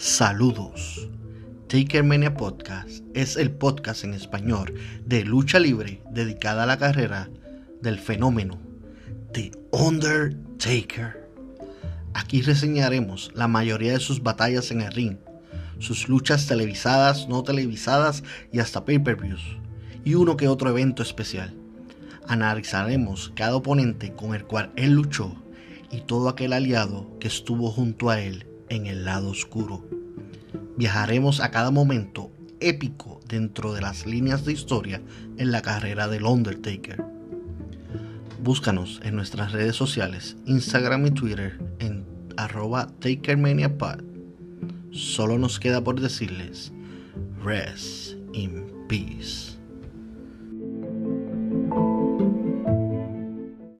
Saludos. Takermania Podcast es el podcast en español de lucha libre dedicada a la carrera del fenómeno The Undertaker. Aquí reseñaremos la mayoría de sus batallas en el ring, sus luchas televisadas, no televisadas y hasta pay-per-views, y uno que otro evento especial. Analizaremos cada oponente con el cual él luchó y todo aquel aliado que estuvo junto a él en el lado oscuro. Viajaremos a cada momento épico dentro de las líneas de historia en la carrera del Undertaker. Búscanos en nuestras redes sociales, Instagram y Twitter en arroba TakerManiaPod. Solo nos queda por decirles, rest in peace.